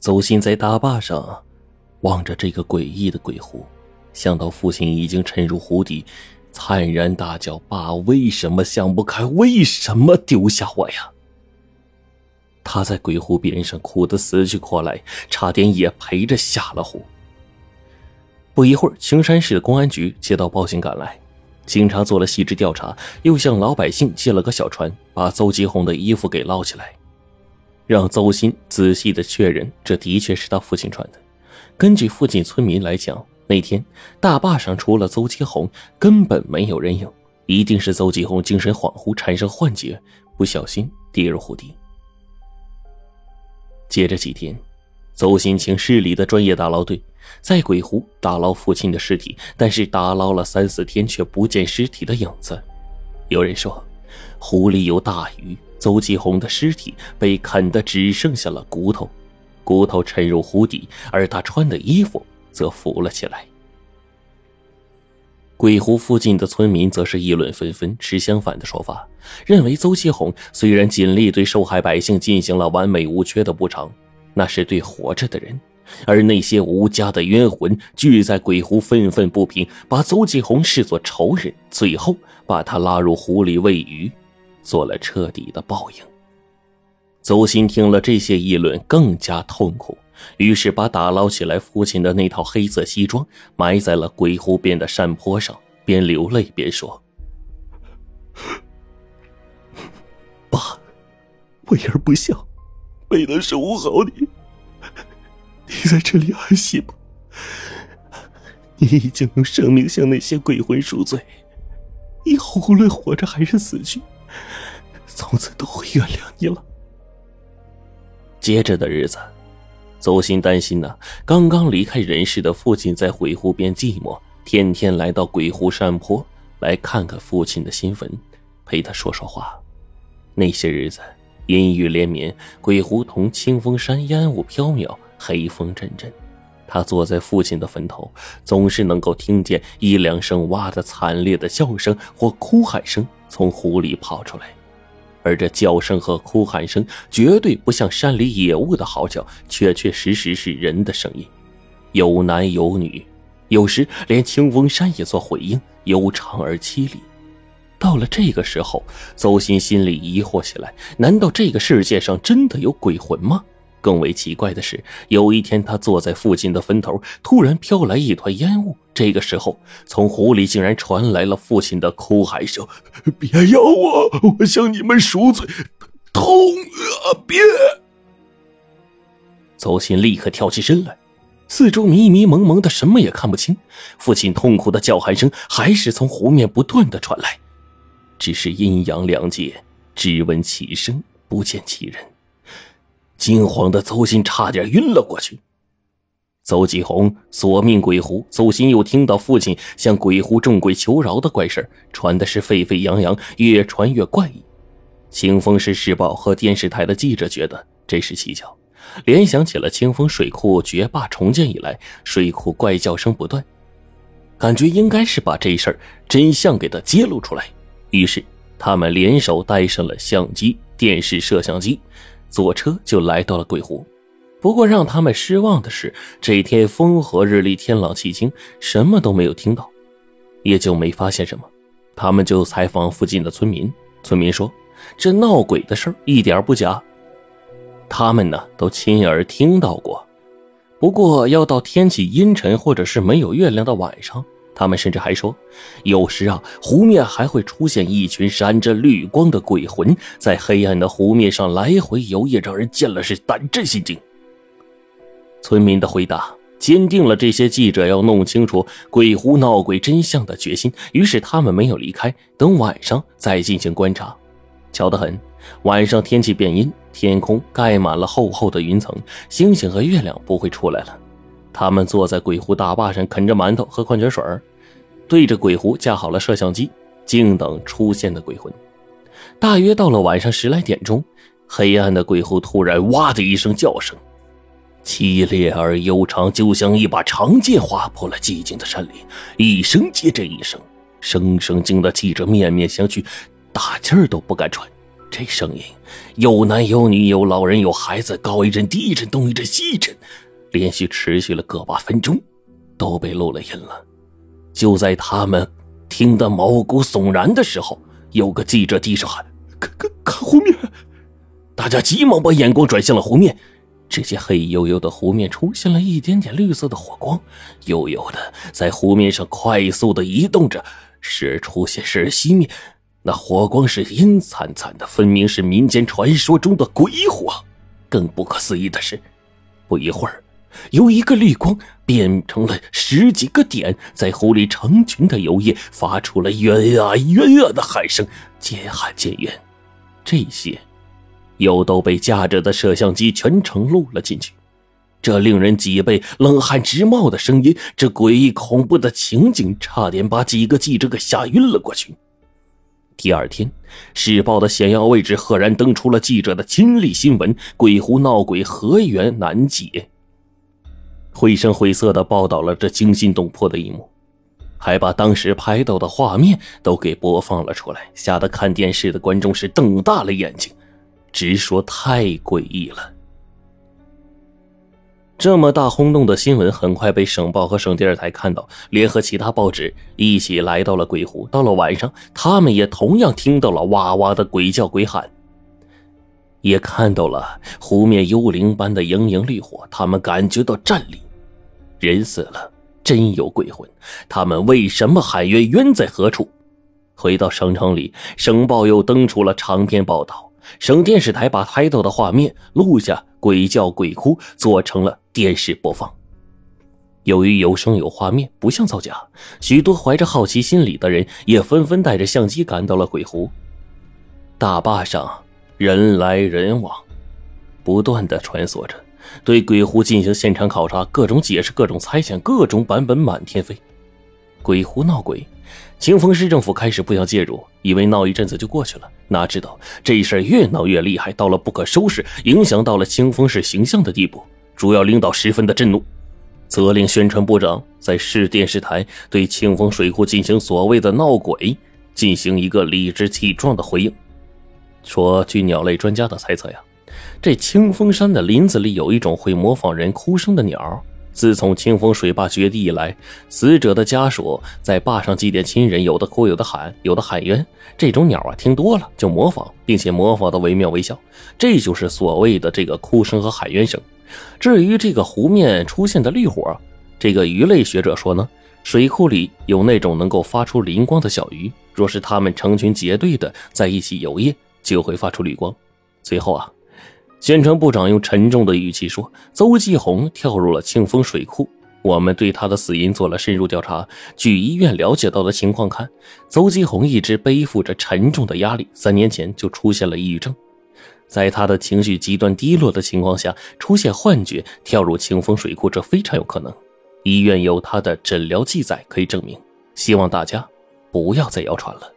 邹鑫在大坝上望着这个诡异的鬼湖，想到父亲已经沉入湖底，惨然大叫：“爸，为什么想不开？为什么丢下我呀？”他在鬼湖边上哭得死去活来，差点也陪着下了湖。不一会儿，青山市公安局接到报警赶来，警察做了细致调查，又向老百姓借了个小船，把邹吉红的衣服给捞起来，让邹鑫仔细的确认，这的确是他父亲穿的。根据附近村民来讲，那天大坝上除了邹吉红，根本没有人影，一定是邹吉红精神恍惚，产生幻觉，不小心跌入湖底。接着几天，邹鑫请市里的专业打捞队在鬼湖打捞父亲的尸体，但是打捞了三四天却不见尸体的影子。有人说，湖里有大鱼，邹继红的尸体被啃得只剩下了骨头，骨头沉入湖底，而他穿的衣服则浮了起来。鬼湖附近的村民则是议论纷纷，持相反的说法，认为邹继红虽然尽力对受害百姓进行了完美无缺的补偿，那是对活着的人，而那些无家的冤魂聚在鬼湖愤愤不平，把邹继红视作仇人，最后把他拉入湖里喂鱼，做了彻底的报应。邹鑫听了这些议论，更加痛苦。于是，把打捞起来父亲的那套黑色西装埋在了鬼湖边的山坡上，边流泪边说：“爸，为儿不孝，没能守护好你。你在这里安息吧。你已经用生命向那些鬼魂赎罪，以后无论活着还是死去，从此都会原谅你了。”接着的日子。邹鑫担心呢，刚刚离开人世的父亲在鬼湖边寂寞，天天来到鬼湖山坡来看看父亲的新坟，陪他说说话。那些日子，阴雨连绵，鬼湖同清风山烟雾飘渺，黑风阵阵。他坐在父亲的坟头，总是能够听见一两声蛙的惨烈的叫声或哭喊声从湖里跑出来。而这叫声和哭喊声绝对不像山里野物的嚎叫，确确实实是人的声音，有男有女，有时连清风山也做回应，悠长而凄厉。到了这个时候，邹鑫心里疑惑起来：难道这个世界上真的有鬼魂吗？更为奇怪的是，有一天他坐在父亲的坟头，突然飘来一团烟雾。这个时候，从湖里竟然传来了父亲的哭喊声：“别咬我，我向你们赎罪，痛啊！别！”邹鑫立刻跳起身来，四周迷迷蒙蒙的，什么也看不清。父亲痛苦的叫喊声还是从湖面不断的传来，只是阴阳两界，只闻其声，不见其人。惊慌的邹鑫差点晕了过去。邹继红索命鬼狐，邹鑫又听到父亲向鬼狐众鬼求饶的怪事传的是沸沸扬扬，越传越怪异。清风市市报和电视台的记者觉得这是蹊跷，联想起了清风水库绝坝重建以来水库怪叫声不断，感觉应该是把这事儿真相给他揭露出来。于是他们联手带上了相机、电视摄像机。坐车就来到了鬼湖，不过让他们失望的是，这天风和日丽，天朗气清，什么都没有听到，也就没发现什么。他们就采访附近的村民，村民说，这闹鬼的事儿一点不假，他们呢都亲耳听到过。不过要到天气阴沉或者是没有月亮的晚上。他们甚至还说，有时啊，湖面还会出现一群闪着绿光的鬼魂，在黑暗的湖面上来回游曳，让人见了是胆战心惊。村民的回答坚定了这些记者要弄清楚鬼湖闹鬼真相的决心。于是他们没有离开，等晚上再进行观察。巧得很，晚上天气变阴，天空盖满了厚厚的云层，星星和月亮不会出来了。他们坐在鬼湖大坝上啃着馒头喝矿泉水对着鬼湖架好了摄像机，静等出现的鬼魂。大约到了晚上十来点钟，黑暗的鬼湖突然“哇”的一声叫声，凄烈而悠长，就像一把长剑划破了寂静的山林，一声接着一声，声声惊得记者面面相觑，大气儿都不敢喘。这声音有男有女，有老人有孩子，高一阵低一阵，东一阵西一阵，连续持续了个把分钟，都被录了音了。就在他们听得毛骨悚然的时候，有个记者低声喊：“看看看湖面！”大家急忙把眼光转向了湖面。只见黑黝黝的湖面出现了一点点绿色的火光，悠悠的在湖面上快速的移动着，时而出现，时而熄灭。那火光是阴惨惨的，分明是民间传说中的鬼火。更不可思议的是，不一会儿，由一个绿光变成了十几个点，在湖里成群的游曳，发出了冤啊冤啊的喊声，渐喊渐远。这些。又都被架着的摄像机全程录了进去，这令人脊背冷汗直冒的声音，这诡异恐怖的情景，差点把几个记者给吓晕了过去。第二天，《时报》的显要位置赫然登出了记者的亲历新闻：鬼湖闹鬼，何源难解。绘声绘色的报道了这惊心动魄的一幕，还把当时拍到的画面都给播放了出来，吓得看电视的观众是瞪大了眼睛。直说太诡异了。这么大轰动的新闻很快被省报和省电视台看到，联合其他报纸一起来到了鬼湖。到了晚上，他们也同样听到了哇哇的鬼叫鬼喊，也看到了湖面幽灵般的莹莹绿火。他们感觉到战栗，人死了真有鬼魂，他们为什么喊冤？冤在何处？回到省城里，省报又登出了长篇报道。省电视台把拍到的画面录下，鬼叫鬼哭，做成了电视播放。由于有声有画面，不像造假，许多怀着好奇心理的人也纷纷带着相机赶到了鬼湖。大坝上人来人往，不断的穿梭着，对鬼湖进行现场考察，各种解释，各种猜想，各种版本满天飞。鬼湖闹鬼。清风市政府开始不想介入，以为闹一阵子就过去了。哪知道这事儿越闹越厉害，到了不可收拾、影响到了清风市形象的地步。主要领导十分的震怒，责令宣传部长在市电视台对清风水库进行所谓的闹鬼进行一个理直气壮的回应。说，据鸟类专家的猜测呀，这清风山的林子里有一种会模仿人哭声的鸟。自从清风水坝决堤以来，死者的家属在坝上祭奠亲人，有的哭，有的喊，有的喊冤。这种鸟啊，听多了就模仿，并且模仿的惟妙惟肖。这就是所谓的这个哭声和喊冤声。至于这个湖面出现的绿火，这个鱼类学者说呢，水库里有那种能够发出灵光的小鱼，若是它们成群结队的在一起游曳，就会发出绿光。最后啊。宣传部长用沉重的语气说：“邹继红跳入了庆丰水库，我们对他的死因做了深入调查。据医院了解到的情况看，邹继红一直背负着沉重的压力，三年前就出现了抑郁症。在他的情绪极端低落的情况下出现幻觉，跳入庆丰水库，这非常有可能。医院有他的诊疗记载可以证明。希望大家不要再谣传了。”